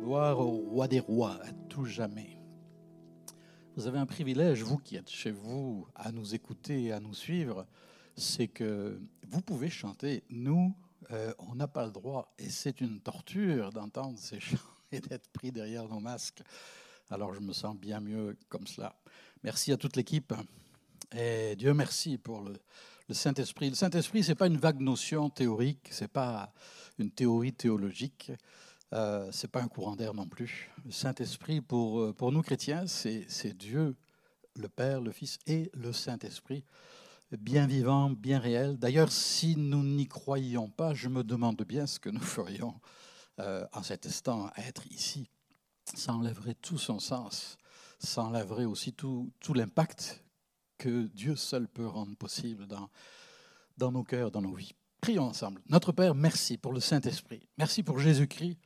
Gloire au roi des rois, à tout jamais. Vous avez un privilège, vous qui êtes chez vous, à nous écouter et à nous suivre, c'est que vous pouvez chanter. Nous, euh, on n'a pas le droit, et c'est une torture d'entendre ces chants et d'être pris derrière nos masques. Alors je me sens bien mieux comme cela. Merci à toute l'équipe. Et Dieu merci pour le, le Saint-Esprit. Le Saint-Esprit, ce n'est pas une vague notion théorique, ce n'est pas une théorie théologique. Euh, c'est pas un courant d'air non plus. Le Saint-Esprit, pour, euh, pour nous chrétiens, c'est Dieu, le Père, le Fils et le Saint-Esprit, bien vivant, bien réel. D'ailleurs, si nous n'y croyions pas, je me demande bien ce que nous ferions euh, en cet instant à être ici. Ça enlèverait tout son sens, ça enlèverait aussi tout, tout l'impact que Dieu seul peut rendre possible dans, dans nos cœurs, dans nos vies. Prions ensemble. Notre Père, merci pour le Saint-Esprit. Merci pour Jésus-Christ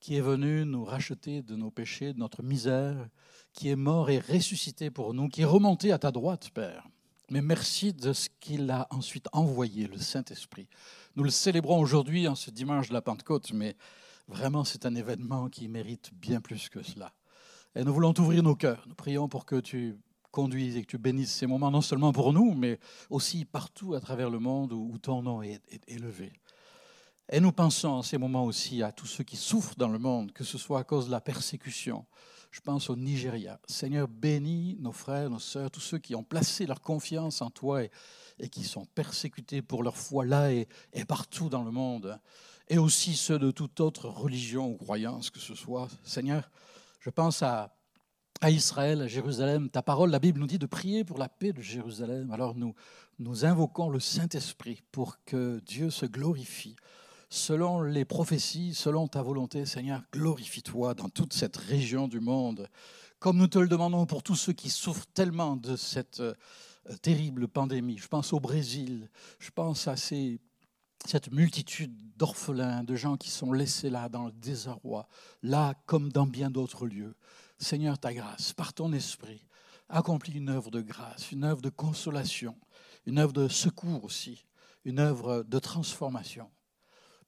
qui est venu nous racheter de nos péchés, de notre misère, qui est mort et ressuscité pour nous, qui est remonté à ta droite, Père. Mais merci de ce qu'il a ensuite envoyé, le Saint-Esprit. Nous le célébrons aujourd'hui, en ce dimanche de la Pentecôte, mais vraiment c'est un événement qui mérite bien plus que cela. Et nous voulons t'ouvrir nos cœurs. Nous prions pour que tu conduises et que tu bénisses ces moments, non seulement pour nous, mais aussi partout à travers le monde où ton nom est élevé. Et nous pensons en ces moments aussi à tous ceux qui souffrent dans le monde, que ce soit à cause de la persécution. Je pense au Nigeria. Seigneur, bénis nos frères, nos sœurs, tous ceux qui ont placé leur confiance en toi et, qui sont persécutés pour leur foi là et, partout dans le monde. Et aussi ceux de toute autre religion ou croyance que ce soit. Seigneur, je pense à, Israël, à Jérusalem. Ta parole, la Bible nous dit de prier pour la paix de Jérusalem. Alors nous invoquons le Saint-Esprit pour que Dieu se glorifie selon les prophéties, selon ta volonté, Seigneur, glorifie-toi dans toute cette région du monde, comme nous te le demandons pour tous ceux qui souffrent tellement de cette euh, terrible pandémie. Je pense au Brésil, je pense à cette multitude d'orphelins, de gens qui sont laissés là dans le désarroi, là comme dans bien d'autres lieux. Seigneur, ta grâce, par ton esprit, accomplis une œuvre de grâce, une œuvre de consolation, une œuvre de secours aussi, une œuvre de transformation.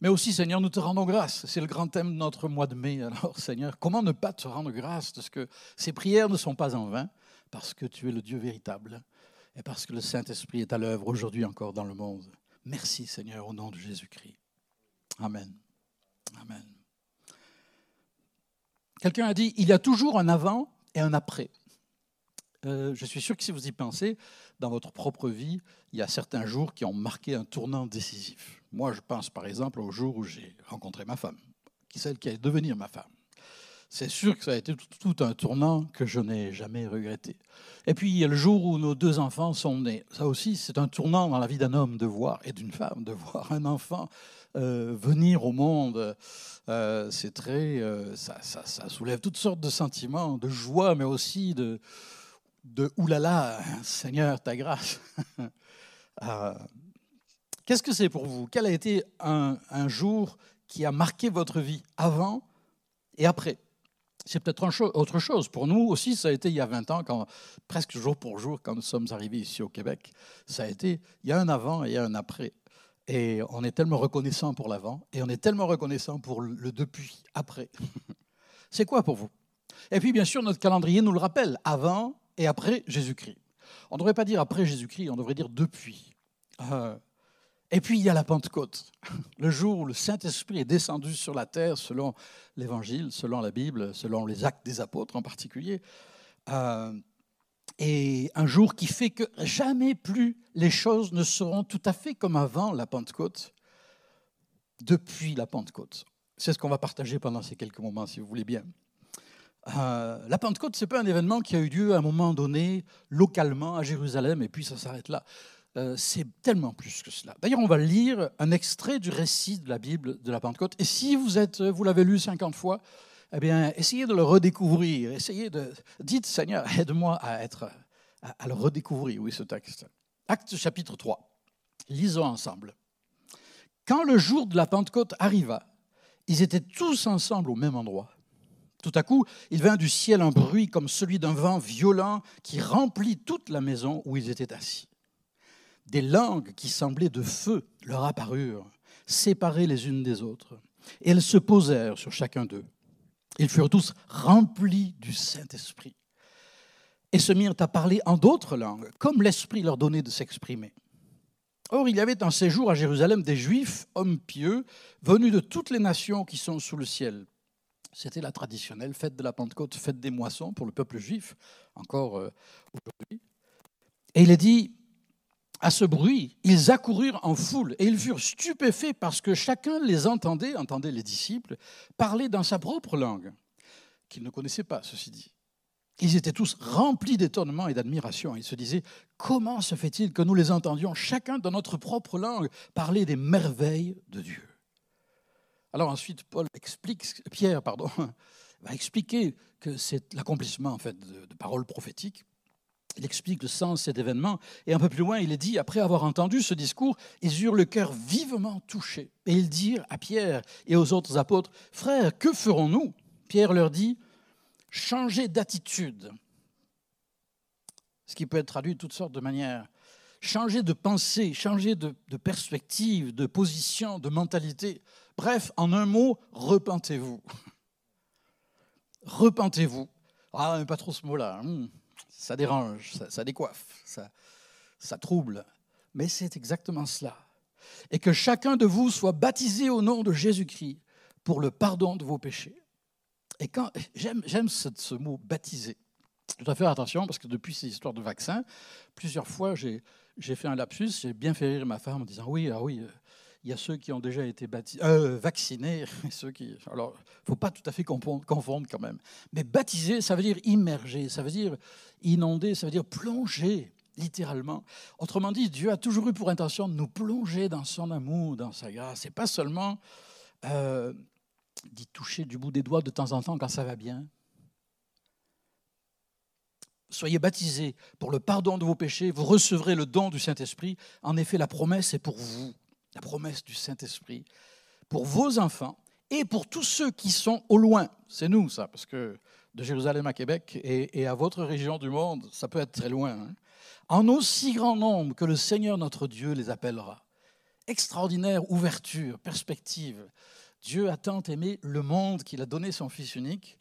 Mais aussi, Seigneur, nous te rendons grâce. C'est le grand thème de notre mois de mai. Alors, Seigneur, comment ne pas te rendre grâce Parce que ces prières ne sont pas en vain, parce que tu es le Dieu véritable et parce que le Saint-Esprit est à l'œuvre aujourd'hui encore dans le monde. Merci, Seigneur, au nom de Jésus-Christ. Amen. Amen. Quelqu'un a dit, il y a toujours un avant et un après. Euh, je suis sûr que si vous y pensez, dans votre propre vie, il y a certains jours qui ont marqué un tournant décisif. Moi, je pense par exemple au jour où j'ai rencontré ma femme, celle qui allait devenir ma femme. C'est sûr que ça a été tout, un tournant que je n'ai jamais regretté. Et puis, il y a le jour où nos deux enfants sont nés. Ça aussi, c'est un tournant dans la vie d'un homme de voir, et d'une femme, de voir un enfant euh, venir au monde. Euh, c'est très. ça, ça, soulève toutes sortes de sentiments, de joie, mais aussi de, de oulala, Seigneur, ta grâce. Euh, qu'est-ce que c'est pour vous? Quel a été un, jour qui a marqué votre vie avant et après? C'est peut-être autre chose. Pour nous aussi, ça a été il y a 20 ans, quand, presque jour pour jour, quand nous sommes arrivés ici au Québec. Ça a été, il y a un avant et il y a un après. Et on est tellement reconnaissant pour l'avant et on est tellement reconnaissant pour le depuis, après. C'est quoi pour vous? Et puis, bien sûr, notre calendrier nous le rappelle. Avant, et après Jésus-Christ. On ne devrait pas dire après Jésus-Christ, on devrait dire depuis. Euh, et puis il y a la Pentecôte, le jour où le Saint-Esprit est descendu sur la terre selon l'Évangile, selon la Bible, selon les actes des apôtres en particulier. Euh, et un jour qui fait que jamais plus les choses ne seront tout à fait comme avant la Pentecôte, depuis la Pentecôte. C'est ce qu'on va partager pendant ces quelques moments, si vous voulez bien. Euh, la Pentecôte, ce n'est pas un événement qui a eu lieu à un moment donné, localement, à Jérusalem, et puis ça s'arrête là. Euh, c'est tellement plus que cela. D'ailleurs, on va lire un extrait du récit de la Bible de la Pentecôte. Et si vous êtes, vous l'avez lu 50 fois, eh bien, essayez de le redécouvrir. Essayez de, dites Seigneur, aide-moi à être, à le redécouvrir. Oui, ce texte. Acte chapitre 3. Lisons ensemble. Quand le jour de la Pentecôte arriva, ils étaient tous ensemble au même endroit. Tout à coup, il vint du ciel un bruit comme celui d'un vent violent qui remplit toute la maison où ils étaient assis. Des langues qui semblaient de feu leur apparurent, séparées les unes des autres, et elles se posèrent sur chacun d'eux. Ils furent tous remplis du Saint-Esprit et se mirent à parler en d'autres langues, comme l'Esprit leur donnait de s'exprimer. Or, il y avait un séjour à Jérusalem des Juifs, hommes pieux, venus de toutes les nations qui sont sous le ciel. C'était la traditionnelle fête de la Pentecôte, fête des moissons pour le peuple juif, encore euh, aujourd'hui. Et il est dit, à ce bruit, ils accoururent en foule et ils furent stupéfaits parce que chacun les entendait, entendait les disciples, parler dans sa propre langue, qu'ils ne connaissaient pas, ceci dit. Ils étaient tous remplis d'étonnement et d'admiration. Ils se disaient, comment se fait-il que nous les entendions chacun dans notre propre langue parler des merveilles de Dieu? Alors ensuite, Paul explique, Pierre va expliquer que c'est l'accomplissement en fait de, paroles prophétiques il explique le sens de cet événement. Et un peu plus loin, il est dit, après avoir entendu ce discours, ils eurent le cœur vivement touché. Et ils dirent à Pierre et aux autres apôtres, Frères, que ferons-nous? Pierre leur dit, Changez d'attitude. Ce qui peut être traduit de toutes sortes de manières. Changer de pensée, changer de perspective, de position, de mentalité. Bref, en un mot, repentez-vous. Repentez-vous. Ah, mais pas trop ce mot-là. Hmm ça dérange, ça, décoiffe, ça, ça trouble. Mais c'est exactement cela. Et que chacun de vous soit baptisé au nom de Jésus-Christ pour le pardon de vos péchés. Et quand j'aime ce, mot baptisé, je dois faire attention parce que depuis ces histoires de vaccins, plusieurs fois j'ai fait un lapsus, j'ai bien fait rire ma femme en disant oui, ah oui, euh, il y a ceux qui ont déjà été euh, vaccinés, et ceux qui. Alors, il ne faut pas tout à fait confondre, quand même. Mais baptiser, ça veut dire immerger, ça veut dire inonder, ça veut dire plonger, littéralement. Autrement dit, Dieu a toujours eu pour intention de nous plonger dans son amour, dans sa grâce, et pas seulement euh, d'y toucher du bout des doigts de temps en temps quand ça va bien. Soyez baptisés pour le pardon de vos péchés, vous recevrez le don du Saint-Esprit. En effet, la promesse est pour vous la promesse du Saint-Esprit, pour vos enfants et pour tous ceux qui sont au loin. C'est nous, ça, parce que de Jérusalem à Québec et, à votre région du monde, ça peut être très loin. Hein. En aussi grand nombre que le Seigneur notre Dieu les appellera. Extraordinaire ouverture, perspective. Dieu a tant aimé le monde qu'il a donné son Fils unique.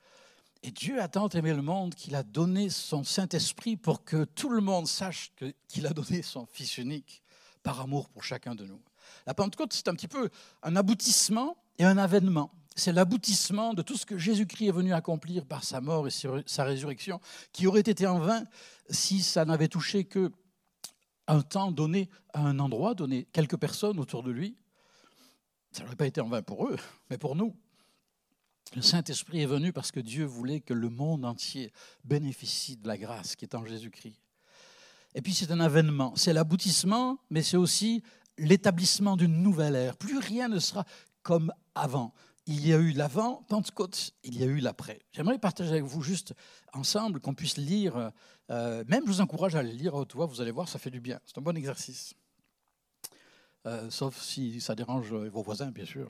Et Dieu a tant aimé le monde qu'il a donné son Saint-Esprit pour que tout le monde sache qu'il a donné son Fils unique par amour pour chacun de nous. La Pentecôte, c'est un petit peu un aboutissement et un avènement. C'est l'aboutissement de tout ce que Jésus-Christ est venu accomplir par sa mort et sa résurrection, qui aurait été en vain si ça n'avait touché que un temps donné à un endroit donné, quelques personnes autour de lui. Ça n'aurait pas été en vain pour eux, mais pour nous. Le Saint-Esprit est venu parce que Dieu voulait que le monde entier bénéficie de la grâce qui est en Jésus-Christ. Et puis c'est un avènement, c'est l'aboutissement, mais c'est aussi l'établissement d'une nouvelle ère. Plus rien ne sera comme avant. Il y a eu l'avant Pentecôte, il y a eu l'après. J'aimerais partager avec vous juste ensemble qu'on puisse lire, euh, même je vous encourage à le lire à haute voix, vous allez voir, ça fait du bien. C'est un bon exercice. Euh, sauf si ça dérange vos voisins, bien sûr.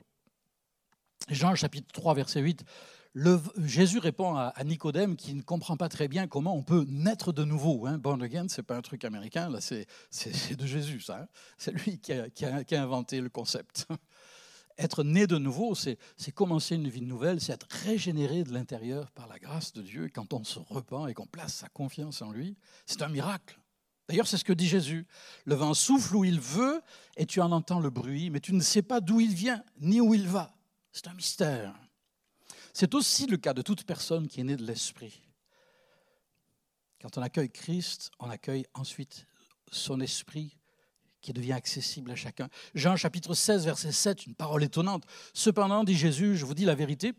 Jean chapitre 3, verset 8. Jésus répond à, Nicodème qui ne comprend pas très bien comment on peut naître de nouveau. Hein. Born again, ce n'est pas un truc américain, là, c'est, de Jésus, ça. Hein. C'est lui qui a, inventé le concept. Être né de nouveau, c'est, commencer une vie nouvelle, c'est être régénéré de l'intérieur par la grâce de Dieu. quand on se repent et qu'on place sa confiance en lui, c'est un miracle. D'ailleurs, c'est ce que dit Jésus. Le vent souffle où il veut et tu en entends le bruit, mais tu ne sais pas d'où il vient ni où il va. C'est un mystère. C'est aussi le cas de toute personne qui est née de l'Esprit. Quand on accueille Christ, on accueille ensuite son Esprit qui devient accessible à chacun. Jean chapitre 16, verset 7, une parole étonnante. Cependant, dit Jésus, je vous dis la vérité,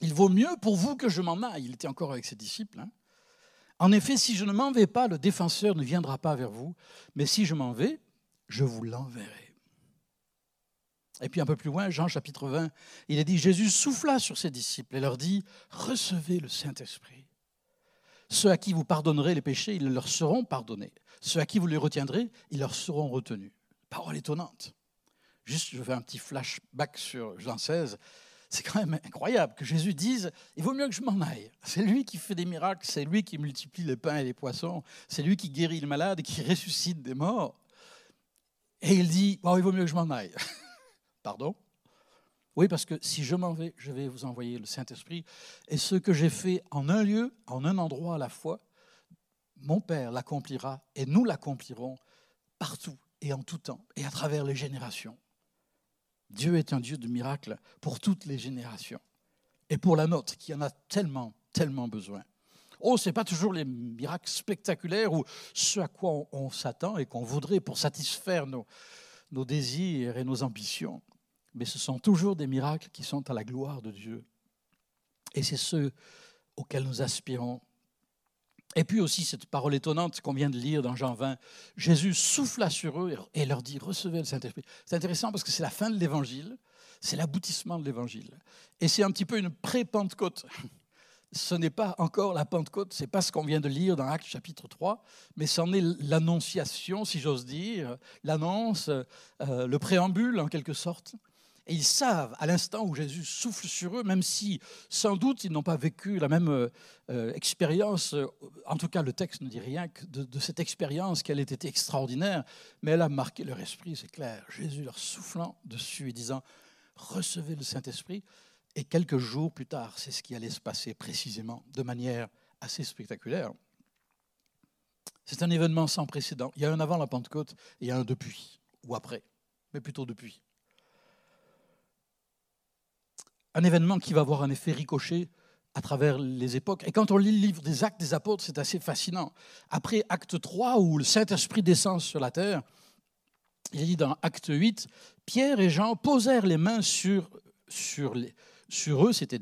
il vaut mieux pour vous que je m'en aille. Il était encore avec ses disciples. Hein. En effet, si je ne m'en vais pas, le défenseur ne viendra pas vers vous, mais si je m'en vais, je vous l'enverrai. Et puis un peu plus loin, Jean chapitre 20, il est dit, Jésus souffla sur ses disciples et leur dit, recevez le Saint-Esprit. Ceux à qui vous pardonnerez les péchés, ils leur seront pardonnés. Ceux à qui vous les retiendrez, ils leur seront retenus. Parole étonnante. Juste, je fais un petit flashback sur Jean 16. C'est quand même incroyable que Jésus dise, il vaut mieux que je m'en aille. C'est lui qui fait des miracles, c'est lui qui multiplie les pains et les poissons, c'est lui qui guérit les malades et qui ressuscite des morts. Et il dit, il vaut mieux que je m'en aille. Pardon? Oui, parce que si je m'en vais, je vais vous envoyer le Saint-Esprit. Et ce que j'ai fait en un lieu, en un endroit à la fois, mon Père l'accomplira et nous l'accomplirons partout et en tout temps et à travers les générations. Dieu est un Dieu de miracles pour toutes les générations et pour la nôtre qui en a tellement, tellement besoin. Oh, ce n'est pas toujours les miracles spectaculaires ou ce à quoi on, s'attend et qu'on voudrait pour satisfaire nos, nos désirs et nos ambitions, mais ce sont toujours des miracles qui sont à la gloire de Dieu. Et c'est ceux auxquels nous aspirons et puis aussi cette parole étonnante qu'on vient de lire dans Jean 20, Jésus souffla sur eux et leur dit, recevez le Saint-Esprit. C'est intéressant parce que c'est la fin de l'Évangile, c'est l'aboutissement de l'Évangile. Et c'est un petit peu une pré-Pentecôte. Ce n'est pas encore la Pentecôte, ce n'est pas ce qu'on vient de lire dans Actes chapitre 3, mais c'en est l'annonciation, si j'ose dire, l'annonce, euh, le préambule en quelque sorte. Et ils savent, à l'instant où Jésus souffle sur eux, même si sans doute ils n'ont pas vécu la même euh, expérience, euh, en tout cas le texte ne dit rien que de, cette expérience qu'elle ait été extraordinaire, mais elle a marqué leur esprit, c'est clair. Jésus leur soufflant dessus et disant, recevez le Saint-Esprit. Et quelques jours plus tard, c'est ce qui allait se passer précisément, de manière assez spectaculaire. C'est un événement sans précédent. Il y a un avant la Pentecôte et il y a un depuis, ou après, mais plutôt depuis un événement qui va avoir un effet ricochet à travers les époques. Et quand on lit le livre des actes des apôtres, c'est assez fascinant. Après acte 3, où le Saint-Esprit descend sur la terre, il dit dans acte 8, Pierre et Jean posèrent les mains sur, eux, c'était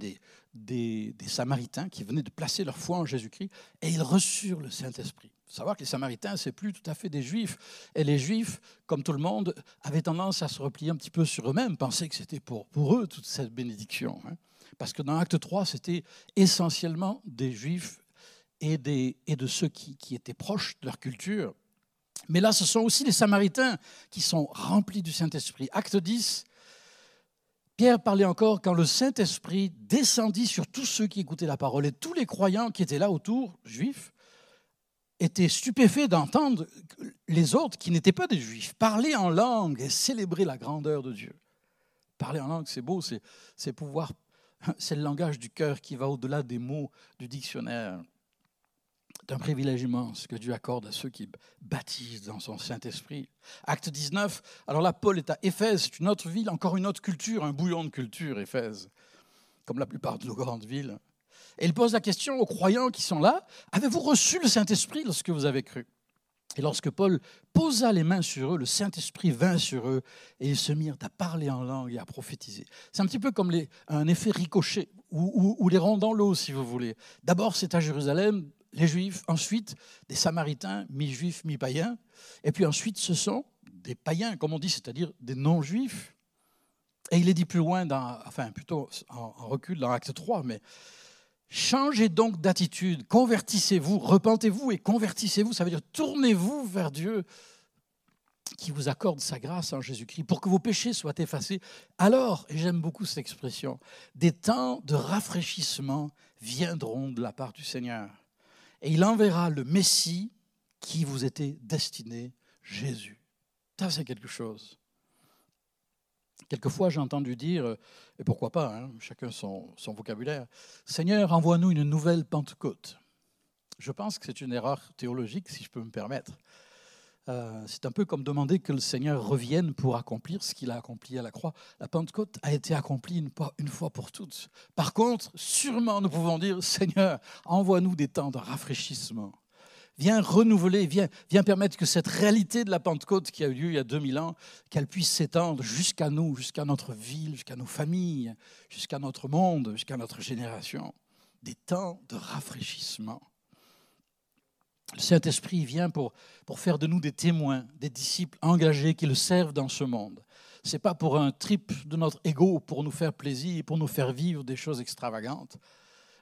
des, Samaritains qui venaient de placer leur foi en Jésus-Christ, et ils reçurent le Saint-Esprit savoir que les Samaritains, c'est plus tout à fait des Juifs. Et les Juifs, comme tout le monde, avaient tendance à se replier un petit peu sur eux-mêmes, pensaient que c'était pour, pour eux toute cette bénédiction. Hein. Parce que dans Acte 3, c'était essentiellement des Juifs et, des, et de ceux qui, qui étaient proches de leur culture. Mais là, ce sont aussi les Samaritains qui sont remplis du Saint-Esprit. Acte 10, Pierre parlait encore quand le Saint-Esprit descendit sur tous ceux qui écoutaient la parole et tous les croyants qui étaient là autour, juifs, étaient stupéfaits d'entendre les autres qui n'étaient pas des juifs parler en langue et célébrer la grandeur de Dieu. Parler en langue, c'est beau, c'est pouvoir, c'est le langage du cœur qui va au-delà des mots du dictionnaire. C'est un privilège immense que Dieu accorde à ceux qui baptisent dans son Saint-Esprit. Acte 19, alors là, Paul est à Éphèse, c'est une autre ville, encore une autre culture, un bouillon de culture, Éphèse, comme la plupart de nos grandes villes. Et il pose la question aux croyants qui sont là, avez-vous reçu le Saint-Esprit lorsque vous avez cru? Et lorsque Paul posa les mains sur eux, le Saint-Esprit vint sur eux et ils se mirent à parler en langue et à prophétiser. C'est un petit peu comme un effet ricochet ou, les ronds dans l'eau, si vous voulez. D'abord, c'est à Jérusalem, les Juifs, ensuite des Samaritains, mi-juifs, mi-païens, et puis ensuite ce sont des païens, comme on dit, c'est-à-dire des non-juifs. Et il est dit plus loin, dans, enfin plutôt en, en recul dans Acte 3, mais Changez donc d'attitude, convertissez-vous, repentez-vous et convertissez-vous. Ça veut dire tournez-vous vers Dieu qui vous accorde sa grâce en Jésus-Christ pour que vos péchés soient effacés. Alors, et j'aime beaucoup cette expression, des temps de rafraîchissement viendront de la part du Seigneur. Et il enverra le Messie qui vous était destiné, Jésus. Ça, c'est quelque chose. Quelquefois, j'ai entendu dire, euh, et pourquoi pas, hein, chacun son, vocabulaire, Seigneur, envoie-nous une nouvelle Pentecôte. Je pense que c'est une erreur théologique, si je peux me permettre. Euh, c'est un peu comme demander que le Seigneur revienne pour accomplir ce qu'il a accompli à la croix. La Pentecôte a été accomplie une fois pour toutes. Par contre, sûrement nous pouvons dire, Seigneur, envoie-nous des temps de rafraîchissement Viens renouveler, viens, permettre que cette réalité de la Pentecôte qui a eu lieu il y a 2000 ans, qu'elle puisse s'étendre jusqu'à nous, jusqu'à notre ville, jusqu'à nos familles, jusqu'à notre monde, jusqu'à notre génération. Des temps de rafraîchissement. Le Saint-Esprit vient pour, pour faire de nous des témoins, des disciples engagés qui le servent dans ce monde. Ce n'est pas pour un trip de notre ego, pour nous faire plaisir, pour nous faire vivre des choses extravagantes,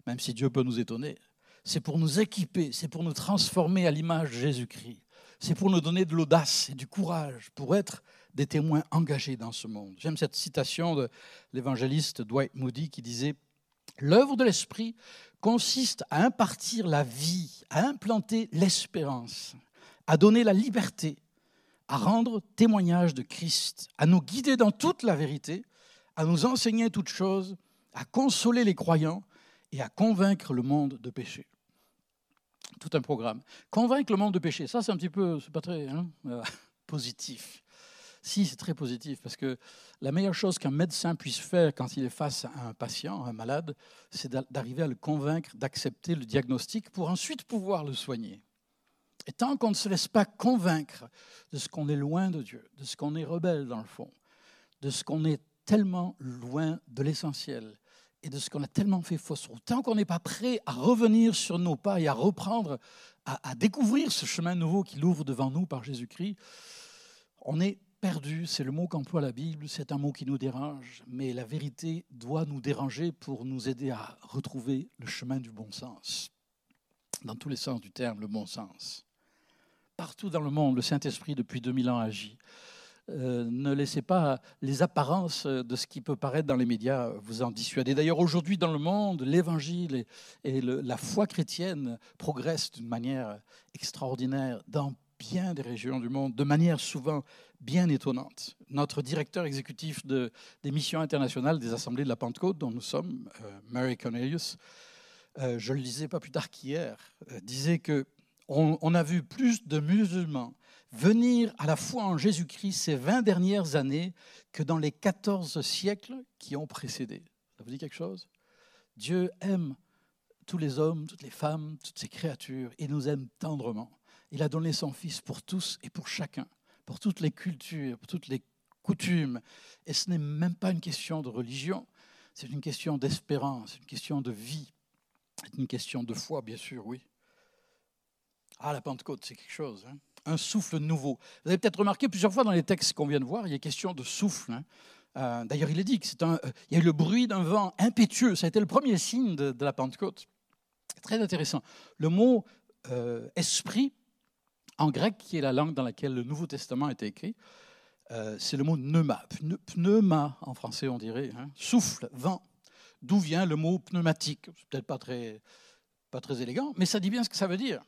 même si Dieu peut nous étonner c'est pour nous équiper, c'est pour nous transformer à l'image de Jésus-Christ. C'est pour nous donner de l'audace et du courage pour être des témoins engagés dans ce monde. J'aime cette citation de l'évangéliste Dwight Moody qui disait L'œuvre de l'Esprit consiste à impartir la vie, à implanter l'espérance, à donner la liberté, à rendre témoignage de Christ, à nous guider dans toute la vérité, à nous enseigner toutes choses, à consoler les croyants et à convaincre le monde de péché. Tout un programme. Convaincre le monde de péché, ça c'est un petit peu, c'est pas très hein, euh, positif. Si, c'est très positif, parce que la meilleure chose qu'un médecin puisse faire quand il est face à un patient, un malade, c'est d'arriver à le convaincre d'accepter le diagnostic pour ensuite pouvoir le soigner. Et tant qu'on ne se laisse pas convaincre de ce qu'on est loin de Dieu, de ce qu'on est rebelle dans le fond, de ce qu'on est tellement loin de l'essentiel et de ce qu'on a tellement fait fausse route, tant qu'on n'est pas prêt à revenir sur nos pas et à reprendre, à, à découvrir ce chemin nouveau qu'il ouvre devant nous par Jésus-Christ, on est perdu, c'est le mot qu'emploie la Bible, c'est un mot qui nous dérange, mais la vérité doit nous déranger pour nous aider à retrouver le chemin du bon sens. Dans tous les sens du terme, le bon sens. Partout dans le monde, le Saint-Esprit, depuis 2000 ans, agit. Euh, ne laissez pas les apparences de ce qui peut paraître dans les médias vous en dissuader. D'ailleurs, aujourd'hui, dans le monde, l'évangile et, la foi chrétienne progressent d'une manière extraordinaire dans bien des régions du monde, de manière souvent bien étonnante. Notre directeur exécutif de, des missions internationales des assemblées de la Pentecôte, dont nous sommes, euh, Mary Cornelius, euh, je le lisais pas plus tard qu'hier, disait que on, a vu plus de musulmans venir à la foi en Jésus-Christ ces 20 dernières années que dans les 14 siècles qui ont précédé. Ça vous dit quelque chose? Dieu aime tous les hommes, toutes les femmes, toutes ces créatures, et nous aime tendrement. Il a donné son Fils pour tous et pour chacun, pour toutes les cultures, pour toutes les coutumes. Et ce n'est même pas une question de religion, c'est une question d'espérance, une question de vie, c'est une question de foi, bien sûr, oui. Ah, la Pentecôte, c'est quelque chose. Hein. un souffle nouveau. Vous avez peut-être remarqué plusieurs fois dans les textes qu'on vient de voir, il y a question de souffle. Hein. Euh, d'ailleurs, il est dit qu'il euh, y a eu le bruit d'un vent impétueux. Ça a été le premier signe de, la Pentecôte. Très intéressant. Le mot euh, esprit en grec, qui est la langue dans laquelle le Nouveau Testament a été écrit, euh, c'est le mot pneuma. Pneuma, en français, on dirait, hein. souffle, vent. D'où vient le mot pneumatique? C'est peut-être pas très, pas très élégant, mais ça dit bien ce que ça veut dire.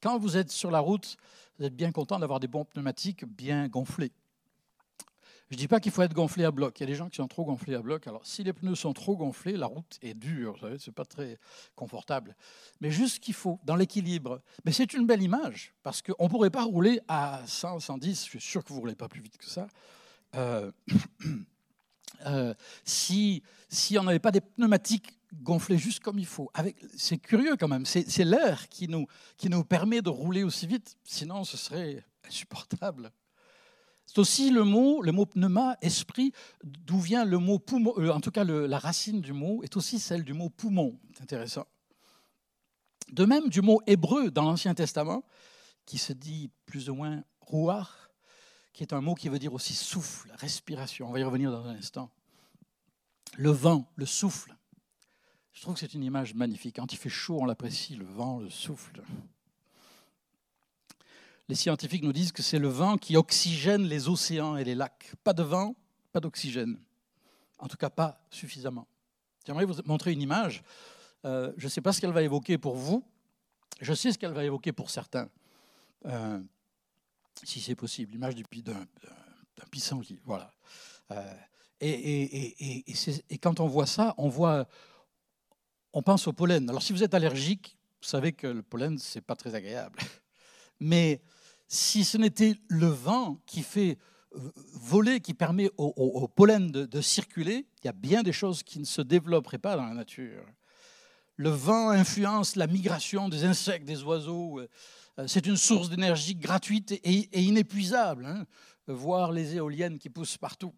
Quand vous êtes sur la route, vous êtes bien content d'avoir des bons pneumatiques bien gonflés. Je ne dis pas qu'il faut être gonflé à bloc. Il y a des gens qui sont trop gonflés à bloc. Alors, si les pneus sont trop gonflés, la route est dure. Savez, c'est pas très confortable. Mais juste ce qu'il faut, dans l'équilibre. Mais c'est une belle image, parce qu'on ne pourrait pas rouler à 100, 110. Je suis sûr que vous ne roulez pas plus vite que ça. Euh, euh, si, si on n'avait pas des pneumatiques gonflés juste comme il faut. C'est curieux quand même. C'est l'air qui nous, qui nous permet de rouler aussi vite. Sinon, ce serait insupportable. C'est aussi le mot, le mot pneuma, esprit, d'où vient le mot poumon, euh, en tout cas la racine du mot est aussi celle du mot poumon. C'est intéressant. De même du mot hébreu dans l'Ancien Testament, qui se dit plus ou moins rouar, qui est un mot qui veut dire aussi souffle, respiration. On va y revenir dans un instant. Le vent, le souffle. Je trouve que c'est une image magnifique. Quand il fait chaud, on l'apprécie, le vent, le souffle les scientifiques nous disent que c'est le vent qui oxygène les océans et les lacs. Pas de vent, pas d'oxygène. En tout cas, pas suffisamment. J'aimerais vous montrer une image. Euh, je ne sais pas ce qu'elle va évoquer pour vous. Je sais ce qu'elle va évoquer pour certains. Euh, si c'est possible, l'image d'un pissenlit. Voilà. Euh, et, et, quand on voit ça, on voit, on pense au pollen. Alors si vous êtes allergique, vous savez que le pollen, c'est pas très agréable. Mais si ce n'était le vent qui fait euh, voler, qui permet au, pollen de, circuler, il y a bien des choses qui ne se développeraient pas dans la nature. Le vent influence la migration des insectes, des oiseaux. Euh, c'est une source d'énergie gratuite et, inépuisable. Hein. voir les éoliennes qui poussent partout.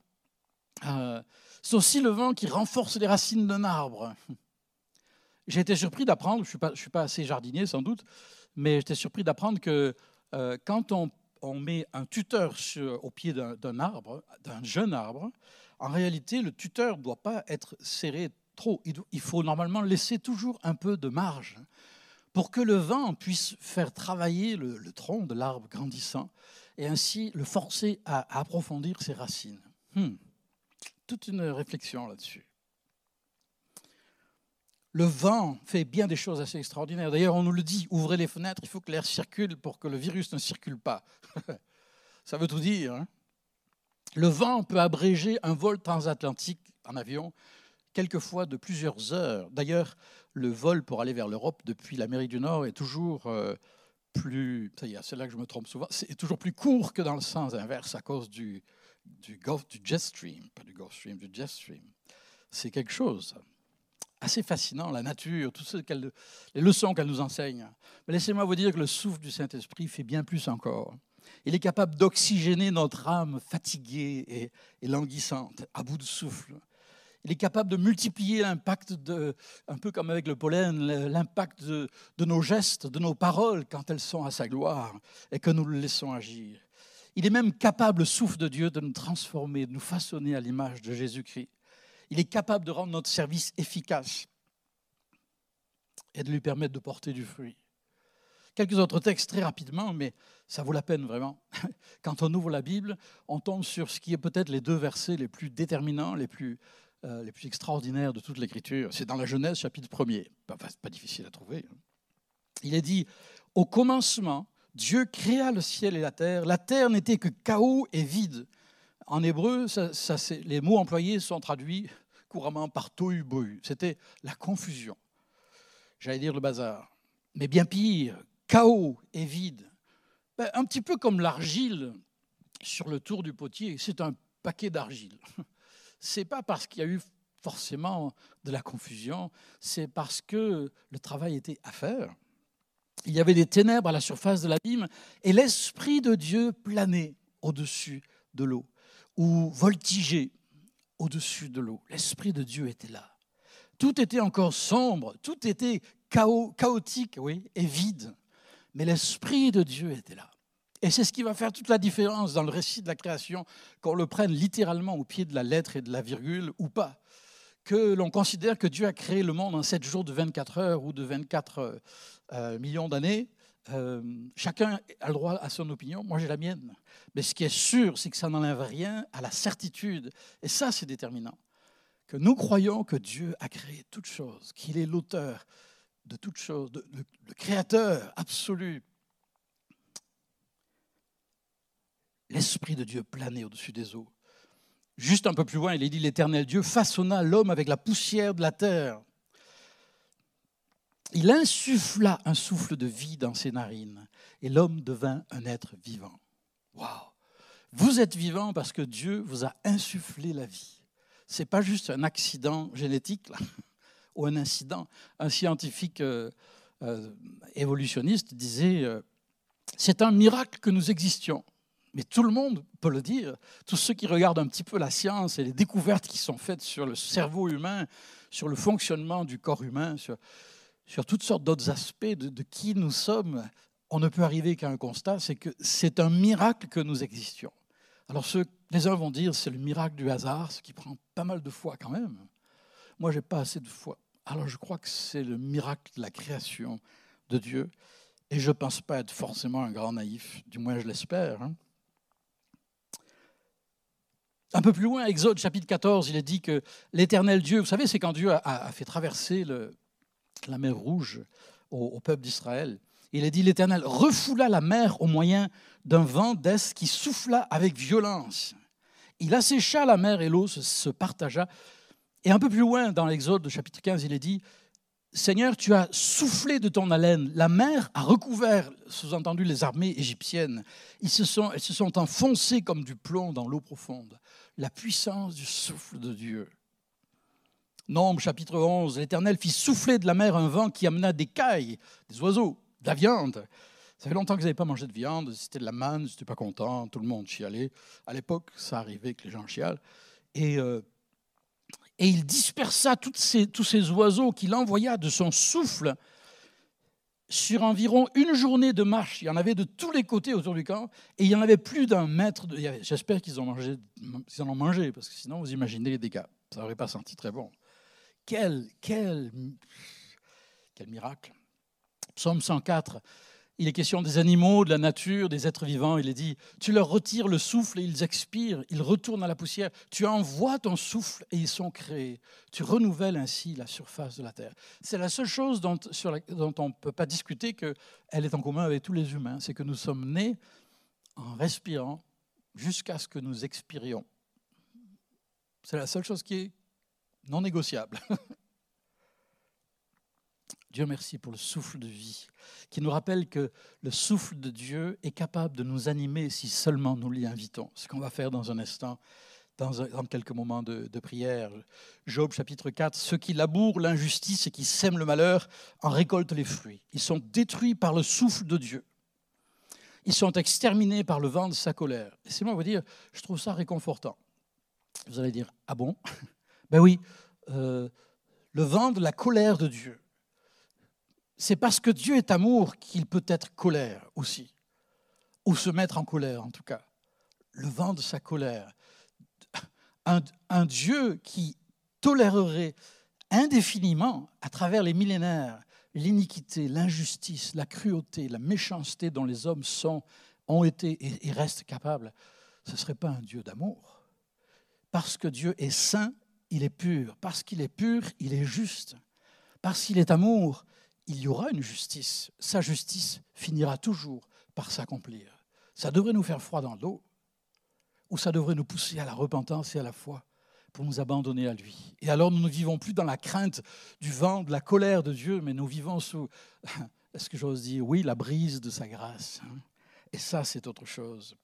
Euh, c'est aussi le vent qui renforce les racines d'un arbre. J'ai été surpris d'apprendre, je ne suis, pas assez jardinier sans doute, mais j'étais surpris d'apprendre que euh, quand on, met un tuteur au pied d'un arbre, d'un jeune arbre, en réalité, le tuteur ne doit pas être serré trop. Il, faut normalement laisser toujours un peu de marge pour que le vent puisse faire travailler le, tronc de l'arbre grandissant et ainsi le forcer à, approfondir ses racines. Hmm. Toute une réflexion là-dessus. Le vent fait bien des choses assez extraordinaires. D'ailleurs, on nous le dit, ouvrez les fenêtres, il faut que l'air circule pour que le virus ne circule pas. Ça veut tout dire. Hein. Le vent peut abréger un vol transatlantique en avion, quelquefois de plusieurs heures. D'ailleurs, le vol pour aller vers l'Europe depuis l'Amérique du Nord est toujours euh, plus, c'est là que je me trompe souvent, c'est toujours plus court que dans le sens inverse à cause du, du, du jet stream, pas du Gulf Stream, du jet stream. C'est quelque chose assez fascinant, la nature, toutes les leçons qu'elle nous enseigne. Mais laissez-moi vous dire que le souffle du Saint-Esprit fait bien plus encore. Il est capable d'oxygéner notre âme fatiguée et, languissante, à bout de souffle. Il est capable de multiplier l'impact, de, un peu comme avec le pollen, l'impact de, de, nos gestes, de nos paroles quand elles sont à sa gloire et que nous le laissons agir. Il est même capable, le souffle de Dieu, de nous transformer, de nous façonner à l'image de Jésus-Christ. Il est capable de rendre notre service efficace et de lui permettre de porter du fruit. Quelques autres textes très rapidement, mais ça vaut la peine vraiment. Quand on ouvre la Bible, on tombe sur ce qui est peut-être les deux versets les plus déterminants, les plus euh, extraordinaires de toute l'Écriture. C'est dans la Genèse, chapitre 1er. Pas, pas difficile à trouver. Il est dit Au commencement, Dieu créa le ciel et la terre. La terre n'était que chaos et vide. En hébreu, les mots employés sont traduits couramment par tohu. C'était la confusion. J'allais dire le bazar. Mais bien pire, chaos et vide. Ben, un petit peu comme l'argile sur le tour du potier. C'est un paquet d'argile. c'est pas parce qu'il y a eu forcément de la confusion, c'est parce que le travail était à faire. Il y avait des ténèbres à la surface de l'abîme et l'Esprit de Dieu planait au-dessus de l'eau ou voltigeait au-dessus de l'eau. L'Esprit de Dieu était là. Tout était encore sombre, tout était chaotique oui, et vide, mais l'Esprit de Dieu était là. Et c'est ce qui va faire toute la différence dans le récit de la création, qu'on le prenne littéralement au pied de la lettre et de la virgule ou pas. Que l'on considère que Dieu a créé le monde en 7 jours de 24 heures ou de 24 euh, euh, millions d'années. Euh, chacun a le droit à son opinion, moi j'ai la mienne. Mais ce qui est sûr, c'est que ça n'enlève rien à la certitude. Et ça, c'est déterminant. Que nous croyons que Dieu a créé toutes choses, qu'il est l'auteur de toutes choses, le créateur absolu, l'Esprit de Dieu planait au-dessus des eaux. Juste un peu plus loin, il est dit, l'Éternel Dieu façonna l'homme avec la poussière de la terre. Il insuffla un souffle de vie dans ses narines et l'homme devint un être vivant. Waouh Vous êtes vivant parce que Dieu vous a insufflé la vie. Ce n'est pas juste un accident génétique ou un incident. Un scientifique euh, euh, évolutionniste disait euh, c'est un miracle que nous existions mais tout le monde peut le dire. Tous ceux qui regardent un petit peu la science et les découvertes qui sont faites sur le cerveau humain, sur le fonctionnement du corps humain, sur, sur toutes sortes d'autres aspects de, qui nous sommes, on ne peut arriver qu'à un constat, c'est que c'est un miracle que nous existions. Alors les uns vont dire c'est le miracle du hasard, ce qui prend pas mal de foi quand même. Moi, j'ai pas assez de foi. Alors je crois que c'est le miracle de la création de Dieu. Et je ne pense pas être forcément un grand naïf, du moins je l'espère. Hein. Un peu plus loin, Exode chapitre 14, il est dit que l'éternel Dieu, vous savez, c'est quand Dieu a, fait traverser la mer Rouge au, peuple d'Israël. Il est dit, l'éternel refoula la mer au moyen d'un vent d'est qui souffla avec violence. Il assécha la mer et l'eau se, partagea. Et un peu plus loin, dans l'Exode chapitre 15, il est dit, Seigneur, tu as soufflé de ton haleine. La mer a recouvert, sous-entendu, les armées égyptiennes. Ils se sont, elles se sont enfoncées comme du plomb dans l'eau profonde la puissance du souffle de Dieu. Nombre chapitre 11, l'Éternel fit souffler de la mer un vent qui amena des cailles, des oiseaux, de la viande. Ça fait longtemps que vous n'avez pas mangé de viande, c'était de la manne, n'étais pas content, tout le monde chialait. À l'époque, ça arrivait que les gens chialent. Et, euh, il dispersa tous ces oiseaux qu'il envoya de son souffle sur environ une journée de marche, il y en avait de tous les côtés autour du camp, et il y en avait plus d'un mètre. J'espère qu'ils en ont mangé, parce que sinon, vous imaginez les dégâts. Ça n'aurait pas senti très bon. Quel, miracle. Psaume 104, il est question des animaux, de la nature, des êtres vivants. Il est dit, tu leur retires le souffle et ils expirent, ils retournent à la poussière. Tu envoies ton souffle et ils sont créés. Tu renouvelles ainsi la surface de la terre. C'est la seule chose dont, dont on ne peut pas discuter qu'elle est en commun avec tous les humains. C'est que nous sommes nés en respirant jusqu'à ce que nous expirions. C'est la seule chose qui est non négociable. Dieu merci pour le souffle de vie, qui nous rappelle que le souffle de Dieu est capable de nous animer si seulement nous l'y invitons. Ce qu'on va faire dans un instant, dans, quelques moments de, prière. Job chapitre 4, ceux qui labourent l'injustice et qui sèment le malheur en récoltent les fruits. Ils sont détruits par le souffle de Dieu. Ils sont exterminés par le vent de sa colère. Et c'est moi vous dire, je trouve ça réconfortant. Vous allez dire, ah bon? Ben oui, euh, le vent de la colère de Dieu c'est parce que Dieu est amour qu'il peut être colère aussi, ou se mettre en colère en tout cas. Le vent de sa colère. Un, Dieu qui tolérerait indéfiniment, à travers les millénaires, l'iniquité, l'injustice, la cruauté, la méchanceté dont les hommes sont, ont été et, restent capables, ce ne serait pas un Dieu d'amour. Parce que Dieu est saint, il est pur. Parce qu'il est pur, il est juste. Parce qu'il est amour, il y aura une justice. Sa justice finira toujours par s'accomplir. Ça devrait nous faire froid dans l'eau, ou ça devrait nous pousser à la repentance et à la foi pour nous abandonner à lui. Et alors nous ne vivons plus dans la crainte du vent, de la colère de Dieu, mais nous vivons sous, est-ce que j'ose dire, oui, la brise de sa grâce. Hein. Et ça, c'est autre chose.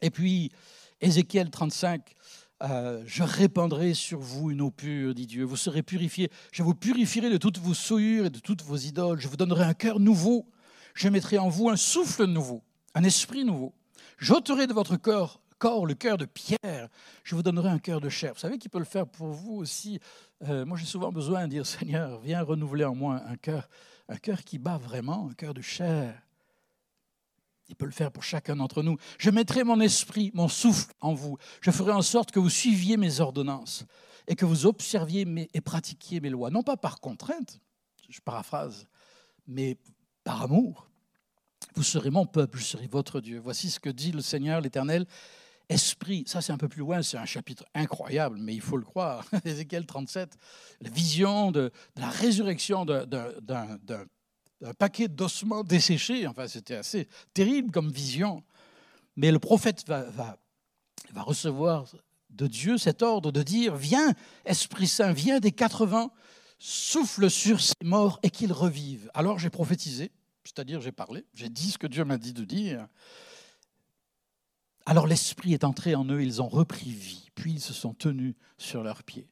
Et puis, Ézéchiel 35, euh, je répandrai sur vous une eau pure, dit Dieu. Vous serez purifiés. Je vous purifierai de toutes vos souillures et de toutes vos idoles. Je vous donnerai un cœur nouveau. Je mettrai en vous un souffle nouveau, un esprit nouveau. J'ôterai de votre corps, corps le cœur de pierre. Je vous donnerai un cœur de chair. Vous savez qui peut le faire pour vous aussi? Euh, Moi, j'ai souvent besoin de dire Seigneur, viens renouveler en moi un cœur, un cœur qui bat vraiment, un cœur de chair. Il peut le faire pour chacun d'entre nous. Je mettrai mon esprit, mon souffle en vous. Je ferai en sorte que vous suiviez mes ordonnances et que vous observiez et pratiquiez mes lois. Non pas par contrainte, je paraphrase, mais par amour. Vous serez mon peuple, je serai votre Dieu. Voici ce que dit le Seigneur, l'Éternel. Esprit, ça c'est un peu plus loin, c'est un chapitre incroyable, mais il faut le croire. Ézéchiel 37, la vision de, de la résurrection d'un un paquet d'ossements desséchés. Enfin, c'était assez terrible comme vision. Mais le prophète va, va, recevoir de Dieu cet ordre de dire Viens, Esprit Saint, viens des quatre vents, souffle sur ces morts et qu'ils revivent. Alors j'ai prophétisé, c'est-à-dire j'ai parlé, j'ai dit ce que Dieu m'a dit de dire. Alors l'Esprit est entré en eux, ils ont repris vie, puis ils se sont tenus sur leurs pieds.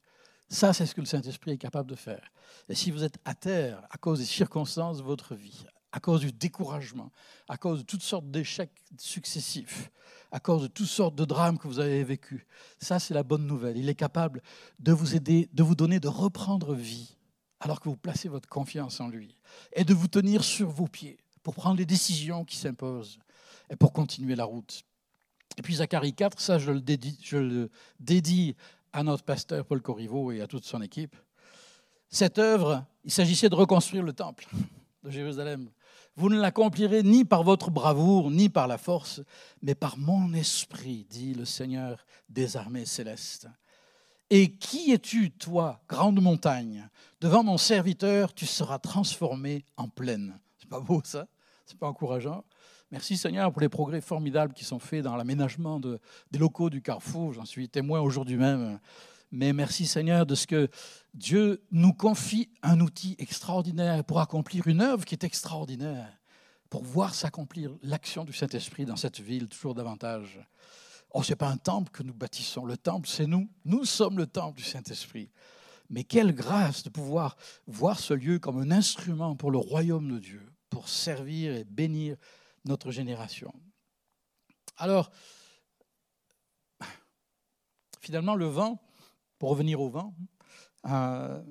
Ça, c'est ce que le Saint-Esprit est capable de faire. Et si vous êtes à terre à cause des circonstances de votre vie, à cause du découragement, à cause de toutes sortes d'échecs successifs, à cause de toutes sortes de drames que vous avez vécus, ça, c'est la bonne nouvelle. Il est capable de vous aider, de vous donner de reprendre vie alors que vous placez votre confiance en lui et de vous tenir sur vos pieds pour prendre les décisions qui s'imposent et pour continuer la route. Et puis Zacharie 4, ça je le dédie, je le dédie à notre pasteur Paul Corriveau et à toute son équipe. Cette œuvre, il s'agissait de reconstruire le temple de Jérusalem. Vous ne l'accomplirez ni par votre bravoure, ni par la force, mais par mon esprit, dit le Seigneur des armées célestes. Et qui es-tu, toi, grande montagne? Devant mon serviteur, tu seras transformé en plaine. C'est pas beau ça? C'est pas encourageant? Merci Seigneur pour les progrès formidables qui sont faits dans l'aménagement de, des locaux du Carrefour. J'en suis témoin aujourd'hui même. Mais merci Seigneur de ce que Dieu nous confie un outil extraordinaire pour accomplir une œuvre qui est extraordinaire, pour voir s'accomplir l'action du Saint-Esprit dans cette ville toujours davantage. Oh, ce n'est pas un temple que nous bâtissons. Le temple, c'est nous. Nous sommes le temple du Saint-Esprit. Mais quelle grâce de pouvoir voir ce lieu comme un instrument pour le royaume de Dieu, pour servir et bénir notre génération. Alors, finalement, le vent, pour revenir au vent, euh,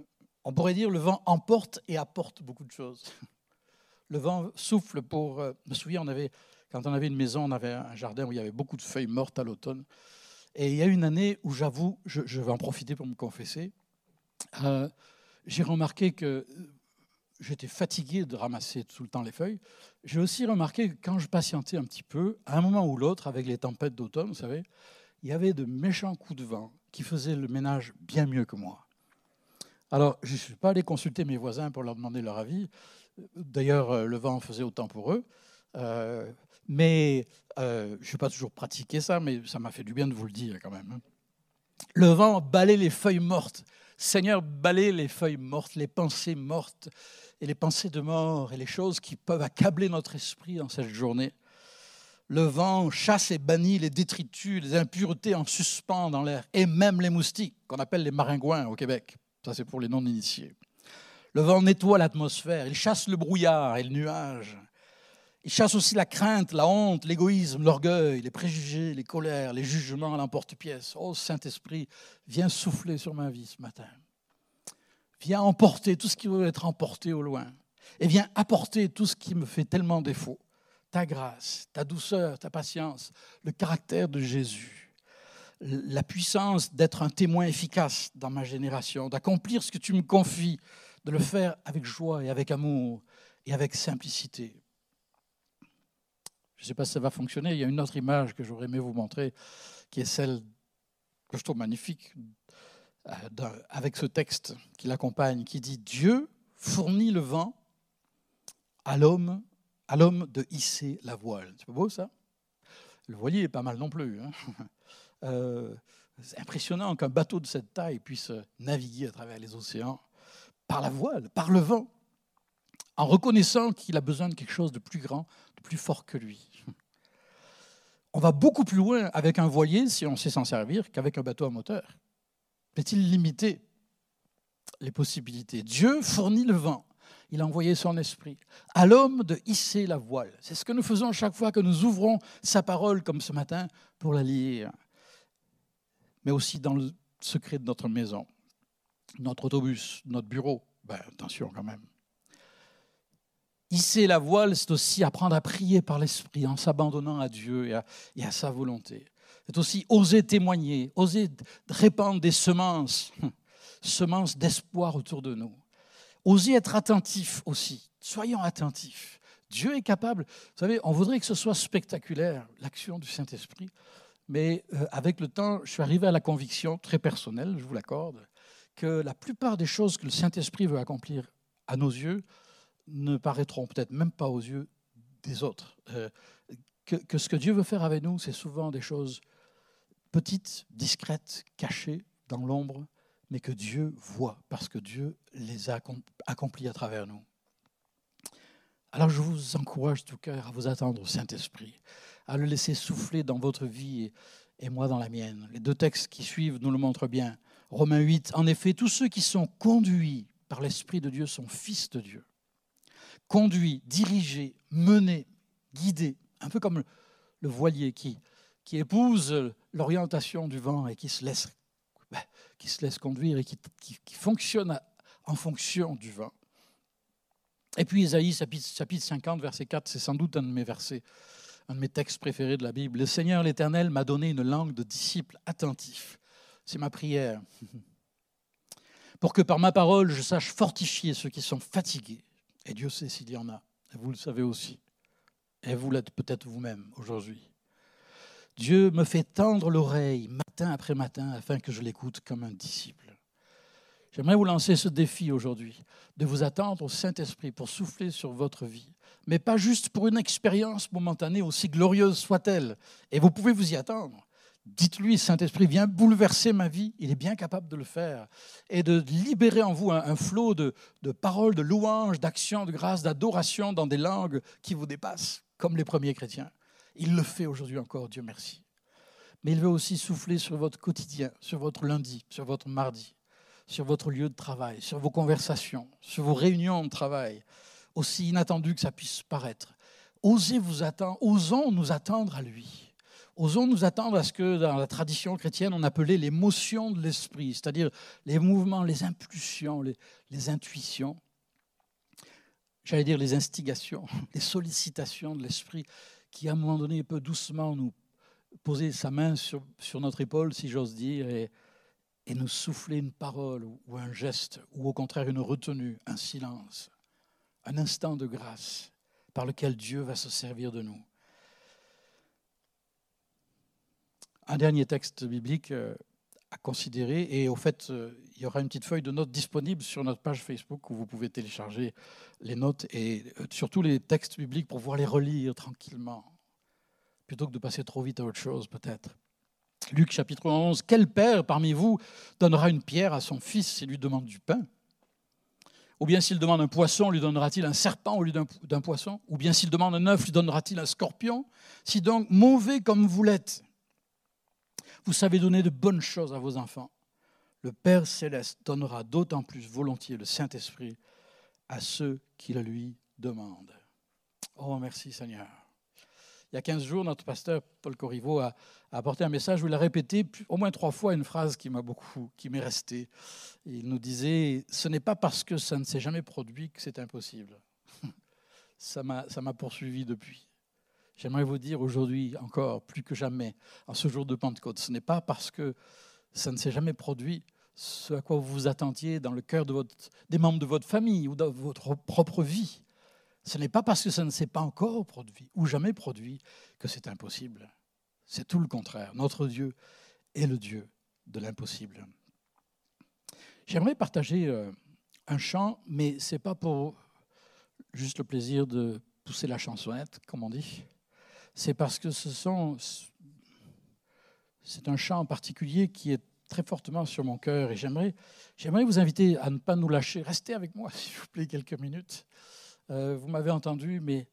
on pourrait dire le vent emporte et apporte beaucoup de choses. Le vent souffle pour... Euh, je me souviens, quand on avait une maison, on avait un jardin où il y avait beaucoup de feuilles mortes à l'automne. Et il y a une année où j'avoue, je, vais en profiter pour me confesser, euh, j'ai remarqué que j'étais fatigué de ramasser tout le temps les feuilles. J'ai aussi remarqué que quand je patientais un petit peu, à un moment ou l'autre, avec les tempêtes d'automne, vous savez, il y avait de méchants coups de vent qui faisaient le ménage bien mieux que moi. Alors, je ne suis pas allé consulter mes voisins pour leur demander leur avis. D'ailleurs, euh, le vent faisait autant pour eux. Euh, Mais euh, je n'ai pas toujours pratiqué ça, mais ça m'a fait du bien de vous le dire quand même. Hein. Le vent balaye les feuilles mortes. Seigneur, balaye les feuilles mortes, les pensées mortes et les pensées de mort et les choses qui peuvent accabler notre esprit dans cette journée. Le vent chasse et bannit les détritus, les impuretés en suspens dans l'air, et même les moustiques, qu'on appelle les maringouins au Québec. Ça, c'est pour les non-initiés. Le vent nettoie l'atmosphère, il chasse le brouillard et le nuage. Il chasse aussi la crainte, la honte, l'égoïsme, l'orgueil, les préjugés, les colères, les jugements à l'emporte-pièce. Oh Saint-Esprit, viens souffler sur ma vie ce matin. Viens emporter tout ce qui veut être emporté au loin. Et viens apporter tout ce qui me fait tellement défaut. Ta grâce, ta douceur, ta patience, le caractère de Jésus, la puissance d'être un témoin efficace dans ma génération, d'accomplir ce que tu me confies, de le faire avec joie et avec amour et avec simplicité. Je ne sais pas si ça va fonctionner. Il y a une autre image que j'aurais aimé vous montrer, qui est celle que je trouve magnifique, euh, avec ce texte qui l'accompagne, qui dit Dieu fournit le vent à l'homme, à l'homme de hisser la voile. C'est beau ça? Le voilier est pas mal non plus. Hein euh, c'est impressionnant qu'un bateau de cette taille puisse naviguer à travers les océans par la voile, par le vent, en reconnaissant qu'il a besoin de quelque chose de plus grand, plus fort que lui. On va beaucoup plus loin avec un voilier, si on sait s'en servir, qu'avec un bateau à moteur. Peut-il limiter les possibilités Dieu fournit le vent. Il a envoyé son esprit à l'homme de hisser la voile. C'est ce que nous faisons chaque fois que nous ouvrons sa parole, comme ce matin, pour la lire. Mais aussi dans le secret de notre maison, notre autobus, notre bureau. Ben, attention quand même. Hisser la voile, c'est aussi apprendre à prier par l'Esprit en s'abandonnant à Dieu et à, sa volonté. C'est aussi oser témoigner, oser répandre des semences, semences d'espoir autour de nous. Oser être attentif aussi. Soyons attentifs. Dieu est capable. Vous savez, on voudrait que ce soit spectaculaire, l'action du Saint-Esprit. Mais euh, avec le temps, je suis arrivé à la conviction très personnelle, je vous l'accorde, que la plupart des choses que le Saint-Esprit veut accomplir à nos yeux ne paraîtront peut-être même pas aux yeux des autres. Euh, que, ce que Dieu veut faire avec nous, c'est souvent des choses petites, discrètes, cachées dans l'ombre, mais que Dieu voit, parce que Dieu les a accomplies à travers nous. Alors je vous encourage tout cœur à vous attendre au Saint-Esprit, à le laisser souffler dans votre vie et moi dans la mienne. Les deux textes qui suivent nous le montrent bien. Romains 8, en effet, tous ceux qui sont conduits par l'Esprit de Dieu sont fils de Dieu conduit, dirigé, mené, guidé, un peu comme le voilier qui, qui épouse l'orientation du vent et qui se laisse, qui se laisse conduire et qui, qui, fonctionne en fonction du vent. Et puis Isaïe, chapitre 50, verset 4, c'est sans doute un de mes versets, un de mes textes préférés de la Bible. Le Seigneur l'Éternel m'a donné une langue de disciple attentif. C'est ma prière. Pour que par ma parole, je sache fortifier ceux qui sont fatigués et Dieu sait s'il y en a. Et vous le savez aussi. Et vous l'êtes peut-être vous-même aujourd'hui. Dieu me fait tendre l'oreille matin après matin afin que je l'écoute comme un disciple. J'aimerais vous lancer ce défi aujourd'hui, de vous attendre au Saint-Esprit pour souffler sur votre vie, mais pas juste pour une expérience momentanée, aussi glorieuse soit-elle. Et vous pouvez vous y attendre. Dites-lui, Saint-Esprit, viens bouleverser ma vie. Il est bien capable de le faire. Et de libérer en vous un, flot de, de, paroles, de louanges, d'actions, de grâce, d'adoration dans des langues qui vous dépassent, comme les premiers chrétiens. Il le fait aujourd'hui encore, Dieu merci. Mais il veut aussi souffler sur votre quotidien, sur votre lundi, sur votre mardi, sur votre lieu de travail, sur vos conversations, sur vos réunions de travail, aussi inattendues que ça puisse paraître. Osez vous attendre, osons nous attendre à lui Osons nous attendre à ce que dans la tradition chrétienne, on appelait l'émotion de l'esprit, c'est-à-dire les mouvements, les impulsions, les, intuitions, j'allais dire les instigations, les sollicitations de l'esprit qui, à un moment donné, peut doucement nous poser sa main sur, notre épaule, si j'ose dire, et, et nous souffler une parole ou un geste, ou au contraire une retenue, un silence, un instant de grâce par lequel Dieu va se servir de nous. Un dernier texte biblique euh, à considérer. Et au fait, euh, il y aura une petite feuille de notes disponible sur notre page Facebook où vous pouvez télécharger les notes et euh, surtout les textes bibliques pour pouvoir les relire tranquillement plutôt que de passer trop vite à autre chose peut-être. Luc chapitre 11, quel père parmi vous donnera une pierre à son fils s'il lui demande du pain? Ou bien s'il demande un poisson, lui donnera-t-il un serpent au lieu d'un poisson? Ou bien s'il demande un œuf, lui donnera-t-il un scorpion? Si donc, mauvais comme vous l'êtes, vous savez donner de bonnes choses à vos enfants, le Père céleste donnera d'autant plus volontiers le Saint-Esprit à ceux qui le lui demandent. Oh, merci Seigneur. Il y a 15 jours, notre pasteur Paul Corriveau a, apporté un message où il a répété au moins trois fois une phrase qui m'a beaucoup, qui m'est restée. Il nous disait Ce n'est pas parce que ça ne s'est jamais produit que c'est impossible. Ça m'a poursuivi depuis. J'aimerais vous dire aujourd'hui encore, plus que jamais, en ce jour de Pentecôte, ce n'est pas parce que ça ne s'est jamais produit ce à quoi vous vous attendiez dans le cœur des membres de votre famille ou dans votre propre vie. Ce n'est pas parce que ça ne s'est pas encore produit ou jamais produit que c'est impossible. C'est tout le contraire. Notre Dieu est le Dieu de l'impossible. J'aimerais partager euh, un chant, mais ce n'est pas pour juste le plaisir de pousser la chansonnette, comme on dit. C'est parce que ce sont, c'est un chant en particulier qui est très fortement sur mon cœur et j'aimerais, j'aimerais vous inviter à ne pas nous lâcher. Restez avec moi, s'il vous plaît, quelques minutes. Euh, vous m'avez entendu, mais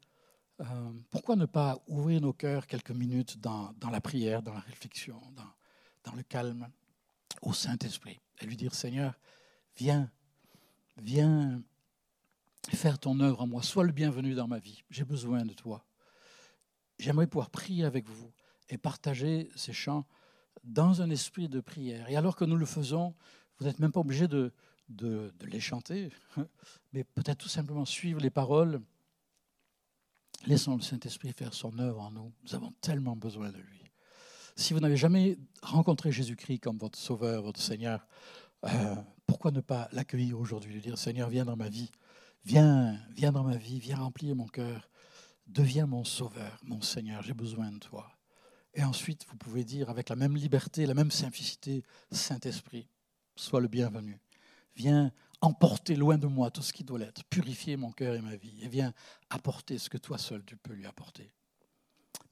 euh, pourquoi ne pas ouvrir nos cœurs quelques minutes dans, la prière, dans la réflexion, dans, dans le calme, au Saint-Esprit, et lui dire, Seigneur, viens, viens faire ton œuvre en moi, sois le bienvenu dans ma vie, j'ai besoin de toi. J'aimerais pouvoir prier avec vous et partager ces chants dans un esprit de prière. Et alors que nous le faisons, vous n'êtes même pas obligé de, de, les chanter, mais peut-être tout simplement suivre les paroles. Laissons le Saint-Esprit faire son œuvre en nous. Nous avons tellement besoin de lui. Si vous n'avez jamais rencontré Jésus-Christ comme votre Sauveur, votre Seigneur, euh, pourquoi ne pas l'accueillir aujourd'hui, lui dire Seigneur, viens dans ma vie, viens, viens dans ma vie, viens remplir mon cœur, deviens mon Sauveur, mon Seigneur, j'ai besoin de toi. Et ensuite, vous pouvez dire avec la même liberté, la même simplicité, Saint-Esprit, sois le bienvenu. Viens emporter loin de moi tout ce qui doit l'être, purifier mon cœur et ma vie, et viens apporter ce que toi seul tu peux lui apporter.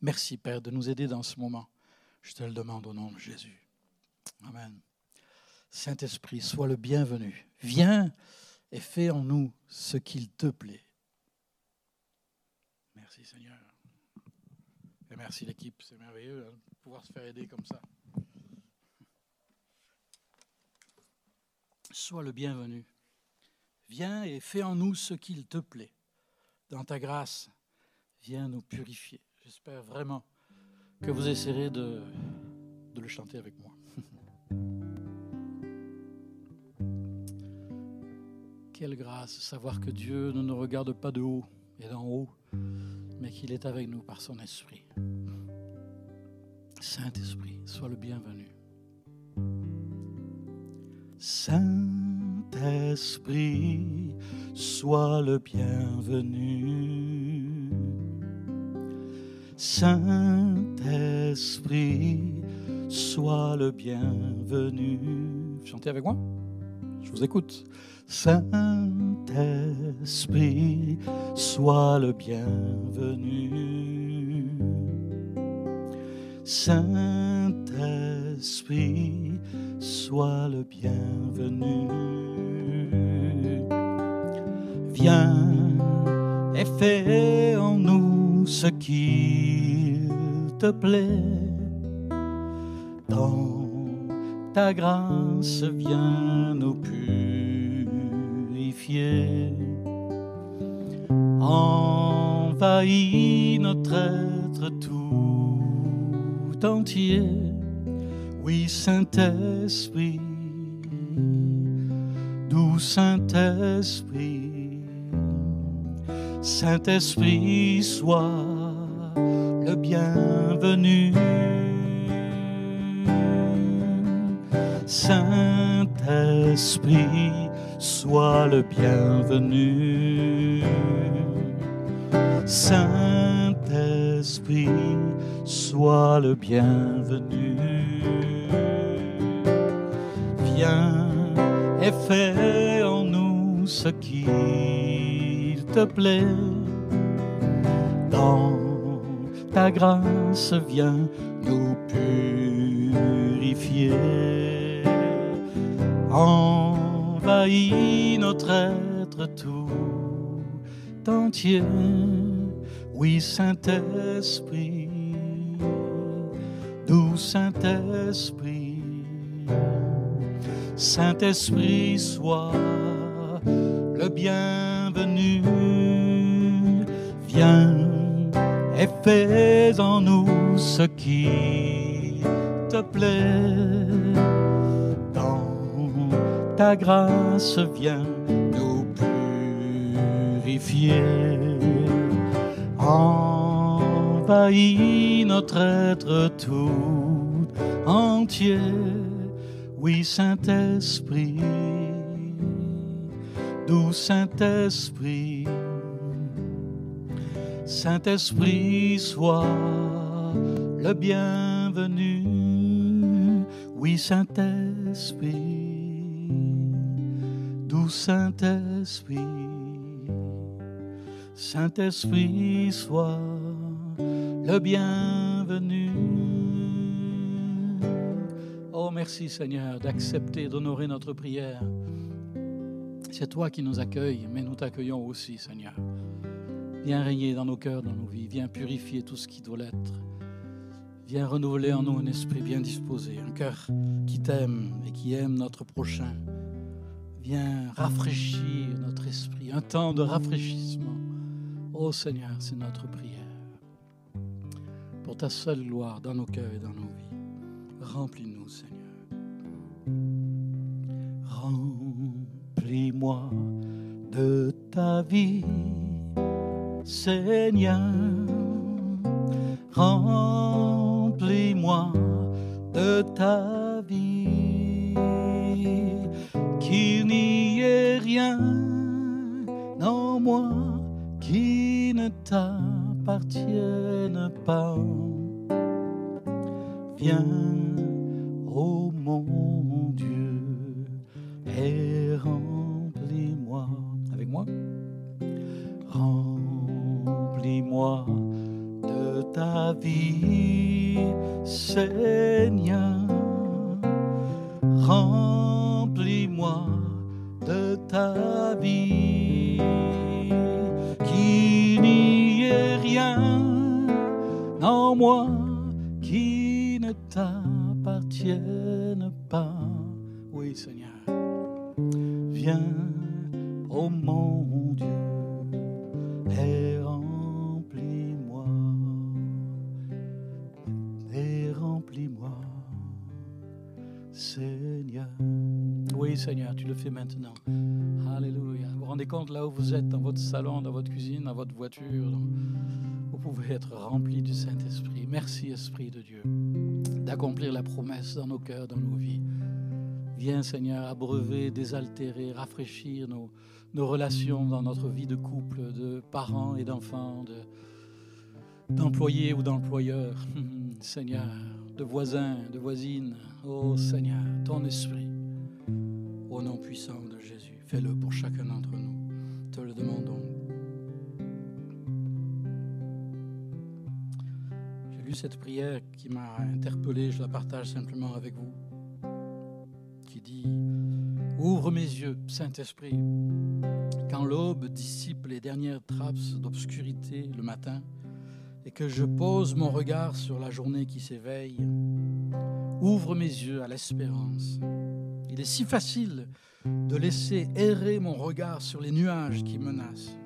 Merci Père de nous aider dans ce moment. Je te le demande au nom de Jésus. Amen. Saint-Esprit, sois le bienvenu. Viens et fais en nous ce qu'il te plaît. Merci Seigneur. Et merci l'équipe, c'est merveilleux hein, de pouvoir se faire aider comme ça. Sois le bienvenu. Viens et fais en nous ce qu'il te plaît. Dans ta grâce, viens nous purifier. J'espère vraiment que vous essaierez de, de le chanter avec moi. Quelle grâce, savoir que Dieu ne nous regarde pas de haut et d'en haut, mais qu'il est avec nous par son esprit. Saint-Esprit, sois le bienvenu. Saint-Esprit, sois le bienvenu. Saint-Esprit, sois le bienvenu. Chantez avec moi Je vous écoute. Saint-Esprit, sois le bienvenu. Saint-Esprit, sois le bienvenu. Viens et fais en nous ce qu'il te plaît. Dans ta grâce, viens nous purifier. Envahis notre être tout entier oui, Saint-Esprit, doux Saint-Esprit, Saint-Esprit, sois le bienvenu. Saint-Esprit, sois le bienvenu. Saint-Esprit, sois le bienvenu. Viens et fais en nous ce qu'il te plaît. Dans ta grâce vient nous purifier. Envahis notre être tout entier. Oui, Saint-Esprit, doux Saint-Esprit, Saint-Esprit, sois le bienvenu. Viens et fais en nous ce qui te plaît. Dans ta grâce, viens nous purifier. Envahis notre être tout entier. Oui, Saint-Esprit, doux Saint-Esprit. Saint-Esprit, sois le bienvenu. Oui, Saint-Esprit, doux Saint-Esprit. Saint-Esprit, sois le bienvenu. Oh, merci Seigneur d'accepter, d'honorer notre prière. C'est toi qui nous accueilles, mais nous t'accueillons aussi, Seigneur. Viens régner dans nos cœurs, dans nos vies. Viens purifier tout ce qui doit l'être. Viens renouveler en nous un esprit bien disposé, un cœur qui t'aime et qui aime notre prochain. Viens rafraîchir notre esprit, un temps de rafraîchissement. Ô Seigneur, c'est notre prière. Pour ta seule gloire dans nos cœurs et dans nos vies. Remplis-nous, Seigneur. Remplis-moi de ta vie. Seigneur, remplis-moi de ta vie, qu'il n'y ait rien ne t'appartienne pas. Viens, ô mon Dieu, et remplis-moi. Avec moi? Remplis-moi de ta vie, Seigneur. Remplis-moi de ta vie, moi qui ne t'appartienne pas. Oui, Seigneur. Viens, ô mon Dieu, et remplis-moi, et remplis-moi, Seigneur. Oui, Seigneur, tu le fais maintenant. Alléluia. Vous vous rendez compte là où vous êtes, dans votre salon, dans votre cuisine, dans votre voiture, vous pouvez être rempli du Saint-Esprit. Merci, Esprit de Dieu, d'accomplir la promesse dans nos cœurs, dans nos vies. Viens, Seigneur, abreuver, désaltérer, rafraîchir nos, relations dans notre vie de couple, de parents et d'enfants, de- d'employés ou d'employeurs. Seigneur, de voisins, de voisines. Oh Seigneur, ton esprit, au nom puissant de Jésus, fais-le pour chacun d'entre nous. Te le demandons. J'ai lu cette prière qui m'a interpellé, je la partage simplement avec vous, qui dit Ouvre mes yeux, Saint-Esprit, quand l'aube dissipe les dernières trappes d'obscurité le matin, et que je pose mon regard sur la journée qui s'éveille. Ouvre mes yeux à l'espérance. Il est si facile de laisser errer mon regard sur les nuages qui menacent,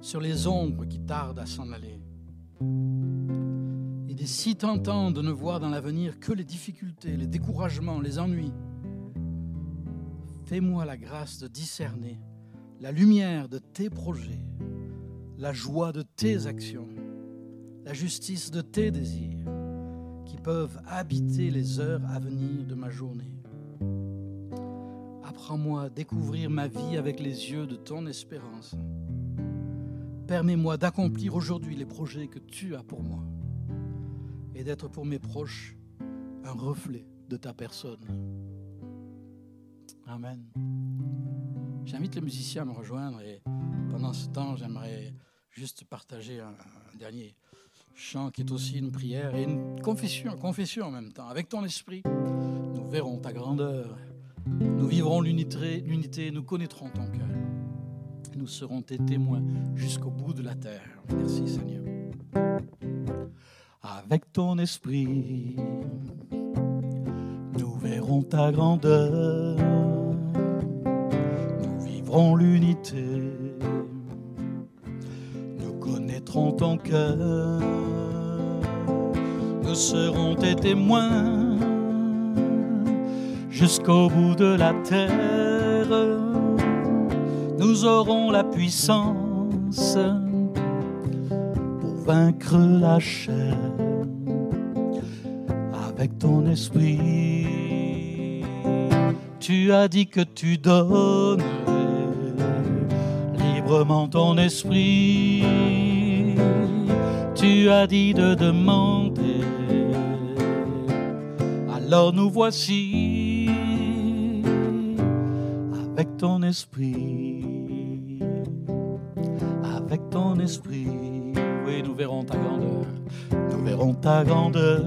sur les ombres qui tardent à s'en aller. Il est si tentant de ne voir dans l'avenir que les difficultés, les découragements, les ennuis. Fais-moi la grâce de discerner la lumière de tes projets, la joie de tes actions, la justice de tes désirs qui peuvent habiter les heures à venir de ma journée. Apprends-moi à découvrir ma vie avec les yeux de ton espérance. Permets-moi d'accomplir aujourd'hui les projets que tu as pour moi et d'être pour mes proches un reflet de ta personne. Amen. J'invite les musiciens à me rejoindre et pendant ce temps, j'aimerais juste partager un, un dernier chant qui est aussi une prière et une confession, confession en même temps. Avec ton esprit, nous verrons ta grandeur, nous vivrons l'unité, nous connaîtrons ton cœur. Nous serons tes témoins jusqu'au bout de la terre. Merci Seigneur. Avec ton esprit, nous verrons ta grandeur, nous vivrons l'unité, nous connaîtrons ton cœur, nous serons tes témoins jusqu'au bout de la terre, nous aurons la puissance pour vaincre la chair avec ton esprit. Tu as dit que tu donnerais librement ton esprit. Tu as dit de demander. Alors nous voici avec ton esprit. Avec ton esprit. Oui, nous verrons ta grandeur. Nous verrons ta grandeur.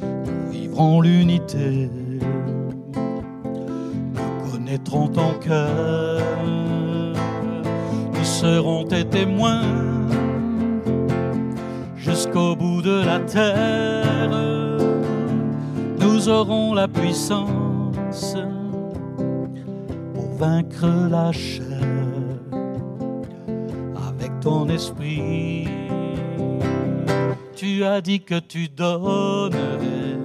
Nous vivrons l'unité. Nous connaîtrons ton cœur. Nous serons tes témoins jusqu'au bout de la terre. Nous aurons la puissance vaincre la chair avec ton esprit. Tu as dit que tu donnerais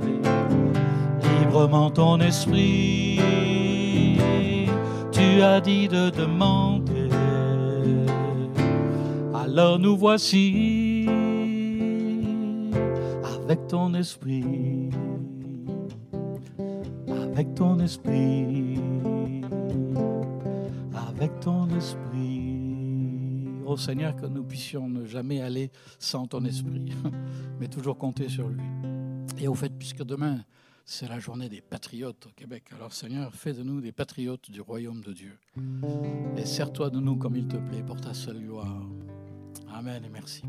librement ton esprit. Tu as dit de demander. Alors nous voici avec ton esprit. Avec ton esprit. Seigneur, que nous puissions ne jamais aller sans ton esprit, mais toujours compter sur lui. Et au fait, puisque demain, c'est la journée des patriotes au Québec, alors Seigneur, fais de nous des patriotes du royaume de Dieu. Et sers-toi de nous comme il te plaît pour ta seule gloire. Amen et merci.